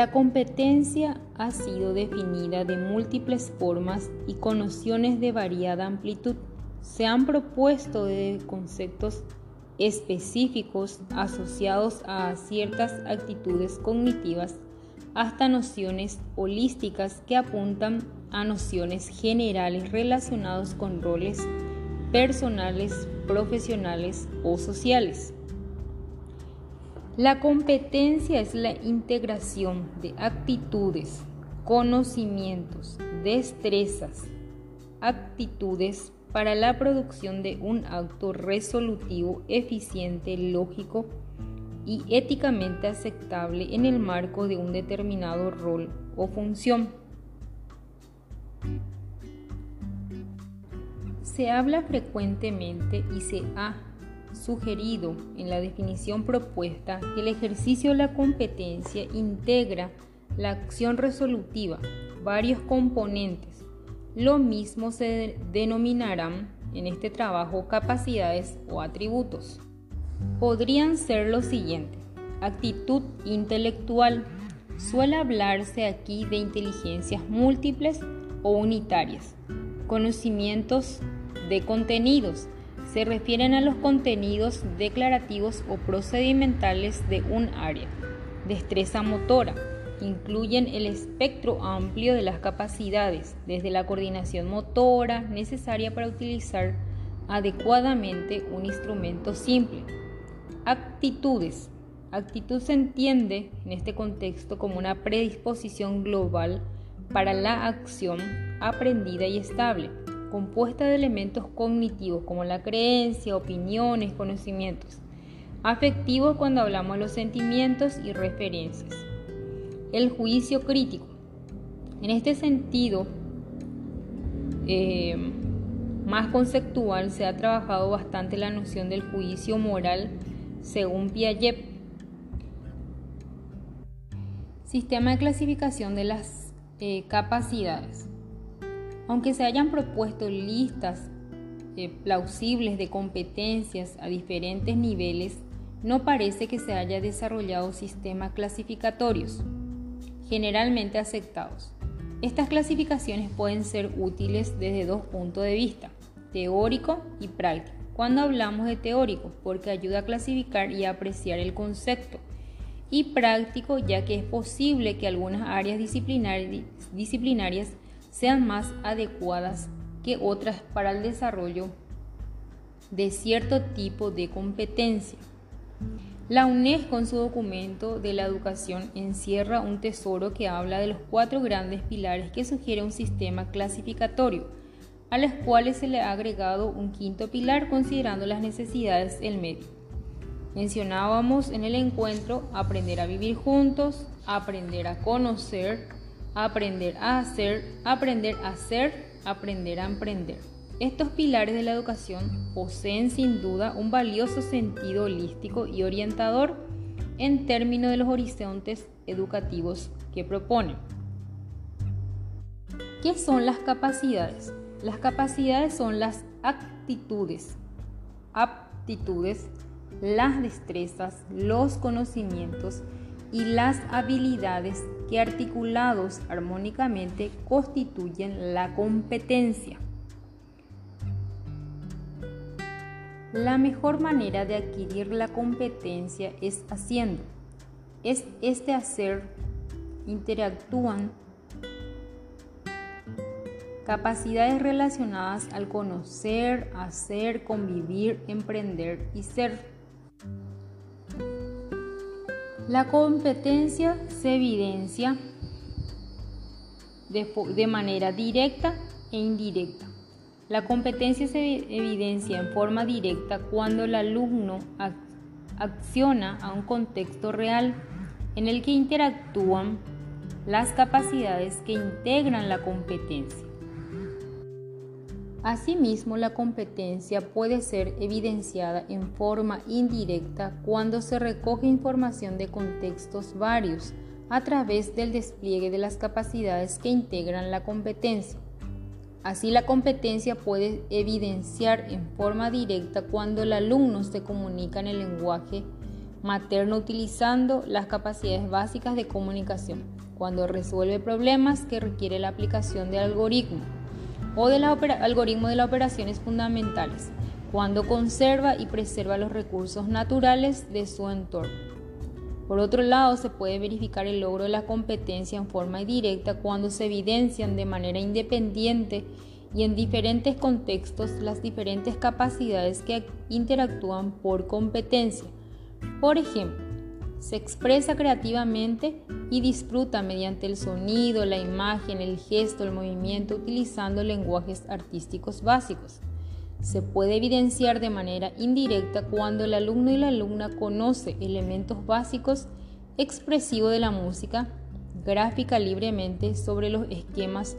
La competencia ha sido definida de múltiples formas y con nociones de variada amplitud. Se han propuesto de conceptos específicos asociados a ciertas actitudes cognitivas hasta nociones holísticas que apuntan a nociones generales relacionadas con roles personales, profesionales o sociales. La competencia es la integración de actitudes, conocimientos, destrezas, actitudes para la producción de un acto resolutivo, eficiente, lógico y éticamente aceptable en el marco de un determinado rol o función. Se habla frecuentemente y se ha sugerido en la definición propuesta que el ejercicio de la competencia integra la acción resolutiva, varios componentes. Lo mismo se denominarán en este trabajo capacidades o atributos. Podrían ser los siguientes. Actitud intelectual. Suele hablarse aquí de inteligencias múltiples o unitarias. Conocimientos de contenidos se refieren a los contenidos declarativos o procedimentales de un área. Destreza motora. Incluyen el espectro amplio de las capacidades, desde la coordinación motora necesaria para utilizar adecuadamente un instrumento simple. Actitudes. Actitud se entiende en este contexto como una predisposición global para la acción aprendida y estable compuesta de elementos cognitivos como la creencia, opiniones, conocimientos. Afectivos cuando hablamos de los sentimientos y referencias. El juicio crítico. En este sentido, eh, más conceptual, se ha trabajado bastante la noción del juicio moral según Piaget. Sistema de clasificación de las eh, capacidades. Aunque se hayan propuesto listas eh, plausibles de competencias a diferentes niveles, no parece que se haya desarrollado sistemas clasificatorios generalmente aceptados. Estas clasificaciones pueden ser útiles desde dos puntos de vista, teórico y práctico. Cuando hablamos de teórico, porque ayuda a clasificar y apreciar el concepto, y práctico, ya que es posible que algunas áreas disciplinarias sean más adecuadas que otras para el desarrollo de cierto tipo de competencia. La UNESCO en su documento de la educación encierra un tesoro que habla de los cuatro grandes pilares que sugiere un sistema clasificatorio, a los cuales se le ha agregado un quinto pilar considerando las necesidades del medio. Mencionábamos en el encuentro aprender a vivir juntos, aprender a conocer, aprender a hacer, aprender a hacer, aprender a emprender. Estos pilares de la educación poseen sin duda un valioso sentido holístico y orientador en términos de los horizontes educativos que proponen. ¿Qué son las capacidades? Las capacidades son las actitudes, aptitudes, las destrezas, los conocimientos y las habilidades que articulados armónicamente constituyen la competencia. La mejor manera de adquirir la competencia es haciendo. Es este hacer interactúan capacidades relacionadas al conocer, hacer, convivir, emprender y ser. La competencia se evidencia de, manera directa e indirecta. La competencia se evidencia en forma directa cuando el alumno acciona a un contexto real en el que interactúan las capacidades que integran la competencia. Asimismo, la competencia puede ser evidenciada en forma indirecta cuando se recoge información de contextos varios a través del despliegue de las capacidades que integran la competencia. Así la competencia puede evidenciar en forma directa cuando el alumno se comunica en el lenguaje materno utilizando las capacidades básicas de comunicación, cuando resuelve problemas que requiere la aplicación de algoritmo o del algoritmo de las operaciones fundamentales, cuando conserva y preserva los recursos naturales de su entorno. Por otro lado, se puede verificar el logro de la competencia en forma directa cuando se evidencian de manera independiente y en diferentes contextos las diferentes capacidades que interactúan por competencia. Por ejemplo, se expresa creativamente y disfruta mediante el sonido, la imagen, el gesto, el movimiento, utilizando lenguajes artísticos básicos. Se puede evidenciar de manera indirecta cuando el alumno y la alumna conoce elementos básicos expresivos de la música, gráfica libremente sobre los esquemas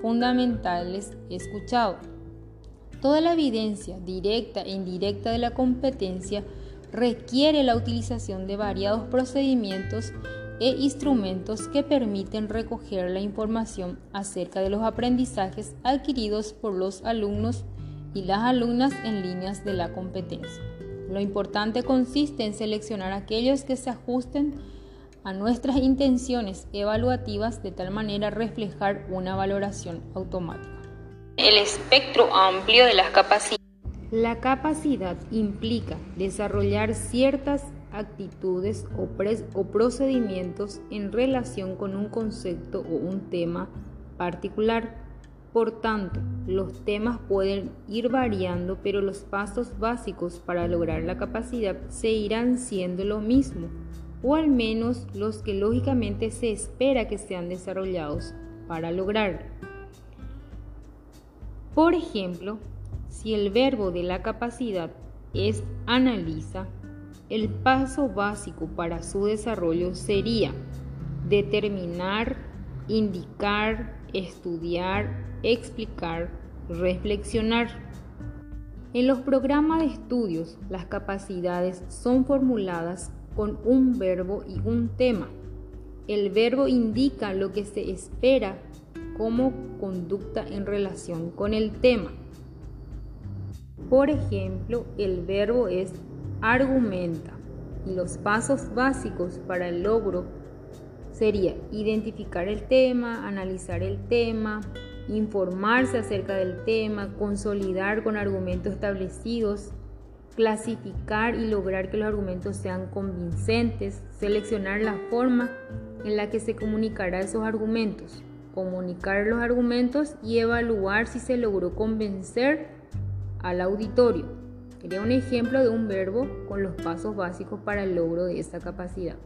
fundamentales escuchados. Toda la evidencia directa e indirecta de la competencia requiere la utilización de variados procedimientos e instrumentos que permiten recoger la información acerca de los aprendizajes adquiridos por los alumnos y las alumnas en líneas de la competencia. Lo importante consiste en seleccionar aquellos que se ajusten a nuestras intenciones evaluativas de tal manera reflejar una valoración automática. El espectro amplio de las capacidades. La capacidad implica desarrollar ciertas actitudes o, procedimientos en relación con un concepto o un tema particular. Por tanto, los temas pueden ir variando, pero los pasos básicos para lograr la capacidad se irán siendo lo mismo, o al menos los que lógicamente se espera que sean desarrollados para lograrlo. Por ejemplo, si el verbo de la capacidad es analiza, el paso básico para su desarrollo sería determinar, indicar, estudiar, explicar, reflexionar. En los programas de estudios, las capacidades son formuladas con un verbo y un tema. El verbo indica lo que se espera como conducta en relación con el tema. Por ejemplo, el verbo es argumenta y los pasos básicos para el logro sería identificar el tema, analizar el tema, informarse acerca del tema, consolidar con argumentos establecidos, clasificar y lograr que los argumentos sean convincentes, seleccionar la forma en la que se comunicará esos argumentos, comunicar los argumentos y evaluar si se logró convencer al auditorio. Sería un ejemplo de un verbo con los pasos básicos para el logro de esta capacidad.